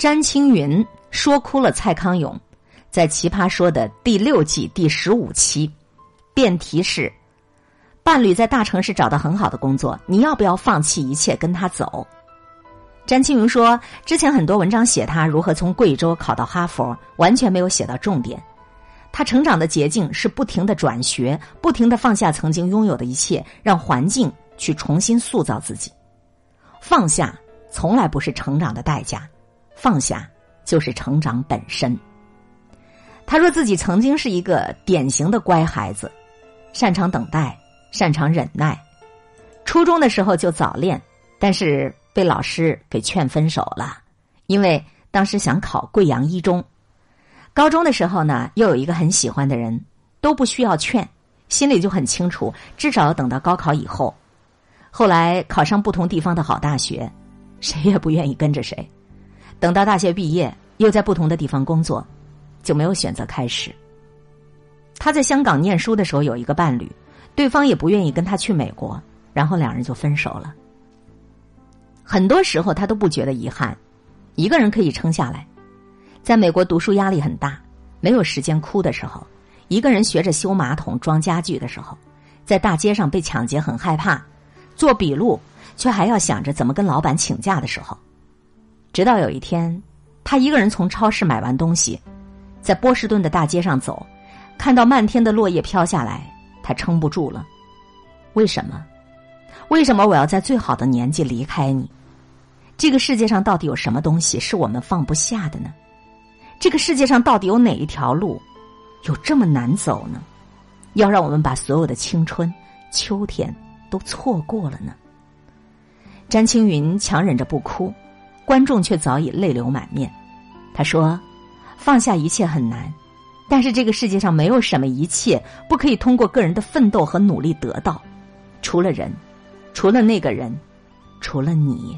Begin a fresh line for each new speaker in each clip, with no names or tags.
詹青云说哭了蔡康永，在《奇葩说》的第六季第十五期，辩题是：伴侣在大城市找到很好的工作，你要不要放弃一切跟他走？詹青云说，之前很多文章写他如何从贵州考到哈佛，完全没有写到重点。他成长的捷径是不停的转学，不停的放下曾经拥有的一切，让环境去重新塑造自己。放下从来不是成长的代价，放下就是成长本身。他说自己曾经是一个典型的乖孩子，擅长等待，擅长忍耐。初中的时候就早恋，但是被老师给劝分手了，因为当时想考贵阳一中。高中的时候呢，又有一个很喜欢的人，都不需要劝，心里就很清楚，至少要等到高考以后。后来考上不同地方的好大学，谁也不愿意跟着谁。等到大学毕业，又在不同的地方工作，就没有选择开始。他在香港念书的时候有一个伴侣，对方也不愿意跟他去美国，然后两人就分手了。很多时候他都不觉得遗憾，一个人可以撑下来。在美国读书压力很大，没有时间哭的时候，一个人学着修马桶、装家具的时候，在大街上被抢劫很害怕，做笔录却还要想着怎么跟老板请假的时候，直到有一天，他一个人从超市买完东西，在波士顿的大街上走，看到漫天的落叶飘下来，他撑不住了。为什么？为什么我要在最好的年纪离开你？这个世界上到底有什么东西是我们放不下的呢？这个世界上到底有哪一条路，有这么难走呢？要让我们把所有的青春、秋天都错过了呢？詹青云强忍着不哭，观众却早已泪流满面。他说：“放下一切很难，但是这个世界上没有什么一切不可以通过个人的奋斗和努力得到，除了人，除了那个人，除了你。”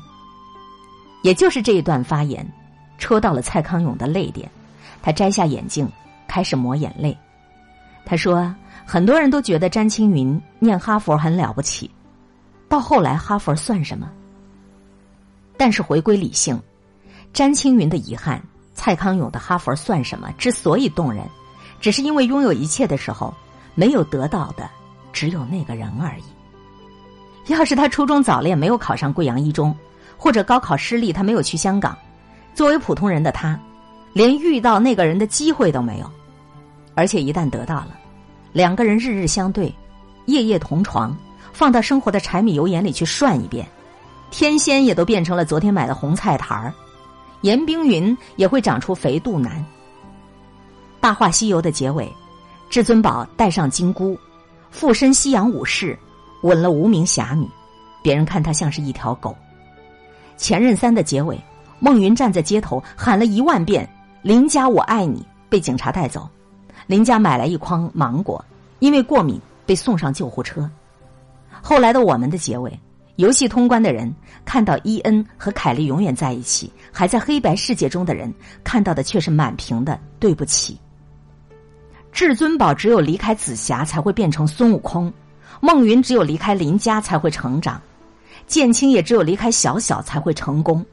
也就是这一段发言。戳到了蔡康永的泪点，他摘下眼镜，开始抹眼泪。他说：“很多人都觉得詹青云念哈佛很了不起，到后来哈佛算什么？但是回归理性，詹青云的遗憾，蔡康永的哈佛算什么？之所以动人，只是因为拥有一切的时候，没有得到的只有那个人而已。要是他初中早恋，没有考上贵阳一中，或者高考失利，他没有去香港。”作为普通人的他，连遇到那个人的机会都没有，而且一旦得到了，两个人日日相对，夜夜同床，放到生活的柴米油盐里去涮一遍，天仙也都变成了昨天买的红菜坛儿，严冰云也会长出肥肚腩。《大话西游》的结尾，至尊宝戴上金箍，附身西洋武士，吻了无名侠女，别人看他像是一条狗。《前任三》的结尾。孟云站在街头喊了一万遍“林家我爱你”，被警察带走。林家买来一筐芒果，因为过敏被送上救护车。后来的我们的结尾，游戏通关的人看到伊恩和凯莉永远在一起，还在黑白世界中的人看到的却是满屏的对不起。至尊宝只有离开紫霞才会变成孙悟空，孟云只有离开林家才会成长，剑青也只有离开小小才会成功。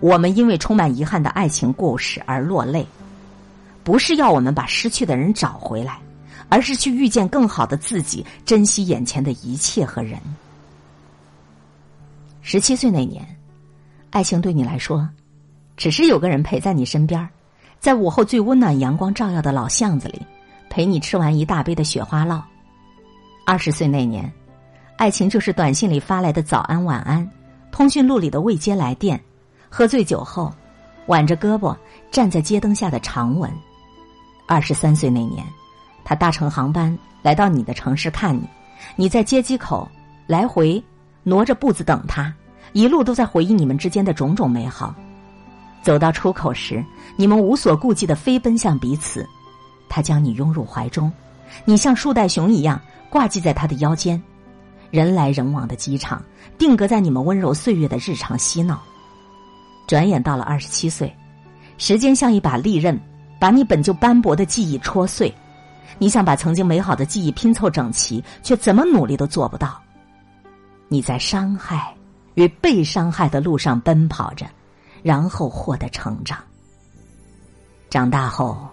我们因为充满遗憾的爱情故事而落泪，不是要我们把失去的人找回来，而是去遇见更好的自己，珍惜眼前的一切和人。十七岁那年，爱情对你来说，只是有个人陪在你身边，在午后最温暖阳光照耀的老巷子里，陪你吃完一大杯的雪花酪。二十岁那年，爱情就是短信里发来的早安晚安，通讯录里的未接来电。喝醉酒后，挽着胳膊站在街灯下的长吻。二十三岁那年，他搭乘航班来到你的城市看你，你在接机口来回挪着步子等他，一路都在回忆你们之间的种种美好。走到出口时，你们无所顾忌的飞奔向彼此，他将你拥入怀中，你像树袋熊一样挂系在他的腰间。人来人往的机场，定格在你们温柔岁月的日常嬉闹。转眼到了二十七岁，时间像一把利刃，把你本就斑驳的记忆戳碎。你想把曾经美好的记忆拼凑整齐，却怎么努力都做不到。你在伤害与被伤害的路上奔跑着，然后获得成长。长大后，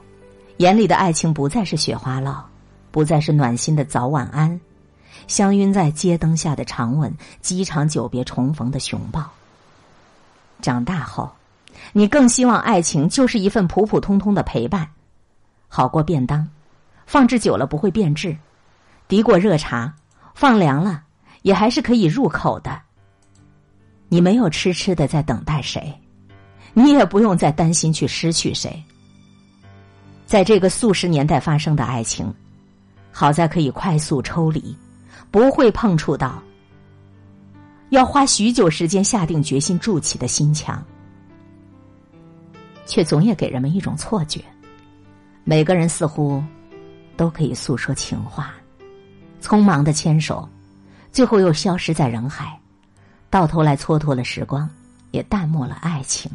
眼里的爱情不再是雪花烙，不再是暖心的早晚安，相晕在街灯下的长吻，机场久别重逢的熊抱。长大后，你更希望爱情就是一份普普通通的陪伴，好过便当，放置久了不会变质，敌过热茶，放凉了也还是可以入口的。你没有痴痴的在等待谁，你也不用再担心去失去谁。在这个速食年代发生的爱情，好在可以快速抽离，不会碰触到。要花许久时间下定决心筑起的心墙，却总也给人们一种错觉：每个人似乎都可以诉说情话，匆忙的牵手，最后又消失在人海，到头来蹉跎了时光，也淡漠了爱情。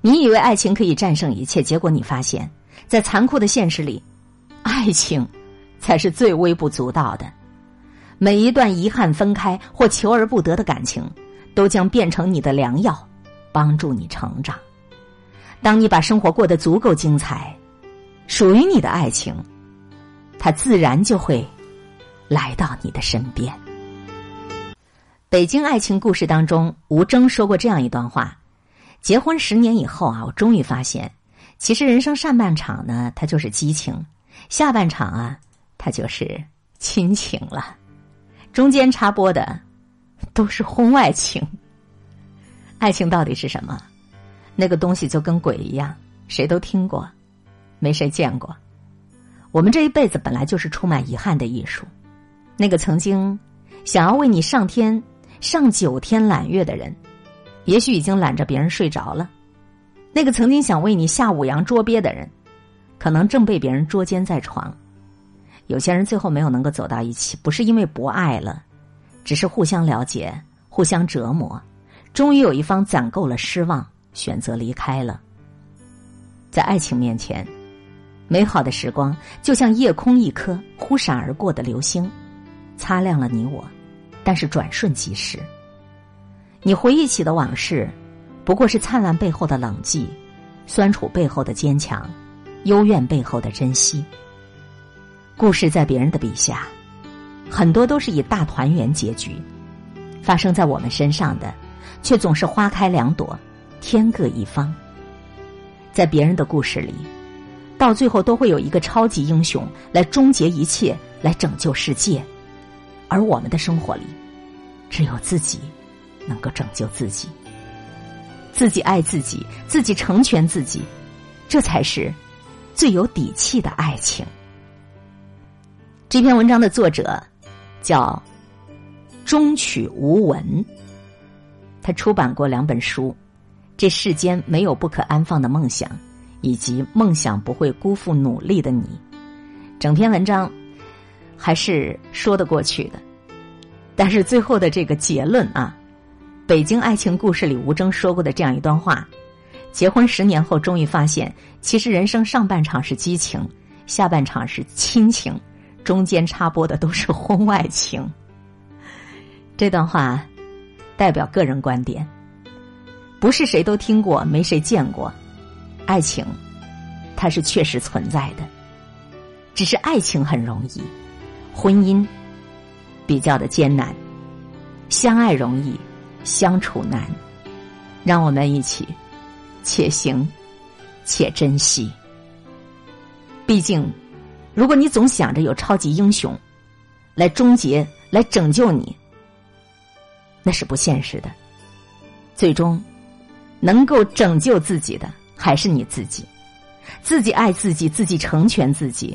你以为爱情可以战胜一切，结果你发现，在残酷的现实里，爱情才是最微不足道的。每一段遗憾分开或求而不得的感情，都将变成你的良药，帮助你成长。当你把生活过得足够精彩，属于你的爱情，它自然就会来到你的身边。北京爱情故事当中，吴征说过这样一段话：结婚十年以后啊，我终于发现，其实人生上半场呢，它就是激情；下半场啊，它就是亲情了。中间插播的都是婚外情。爱情到底是什么？那个东西就跟鬼一样，谁都听过，没谁见过。我们这一辈子本来就是充满遗憾的艺术。那个曾经想要为你上天上九天揽月的人，也许已经揽着别人睡着了；那个曾经想为你下五洋捉鳖的人，可能正被别人捉奸在床。有些人最后没有能够走到一起，不是因为不爱了，只是互相了解、互相折磨，终于有一方攒够了失望，选择离开了。在爱情面前，美好的时光就像夜空一颗忽闪而过的流星，擦亮了你我，但是转瞬即逝。你回忆起的往事，不过是灿烂背后的冷寂，酸楚背后的坚强，幽怨背后的珍惜。故事在别人的笔下，很多都是以大团圆结局；发生在我们身上的，却总是花开两朵，天各一方。在别人的故事里，到最后都会有一个超级英雄来终结一切，来拯救世界；而我们的生活里，只有自己能够拯救自己，自己爱自己，自己成全自己，这才是最有底气的爱情。这篇文章的作者叫中曲无闻，他出版过两本书，《这世间没有不可安放的梦想》，以及《梦想不会辜负努力的你》。整篇文章还是说得过去的，但是最后的这个结论啊，《北京爱情故事》里吴峥说过的这样一段话：结婚十年后，终于发现，其实人生上半场是激情，下半场是亲情。中间插播的都是婚外情。这段话代表个人观点，不是谁都听过，没谁见过。爱情，它是确实存在的，只是爱情很容易，婚姻比较的艰难。相爱容易，相处难。让我们一起且行且珍惜。毕竟。如果你总想着有超级英雄来终结、来拯救你，那是不现实的。最终能够拯救自己的还是你自己，自己爱自己，自己成全自己，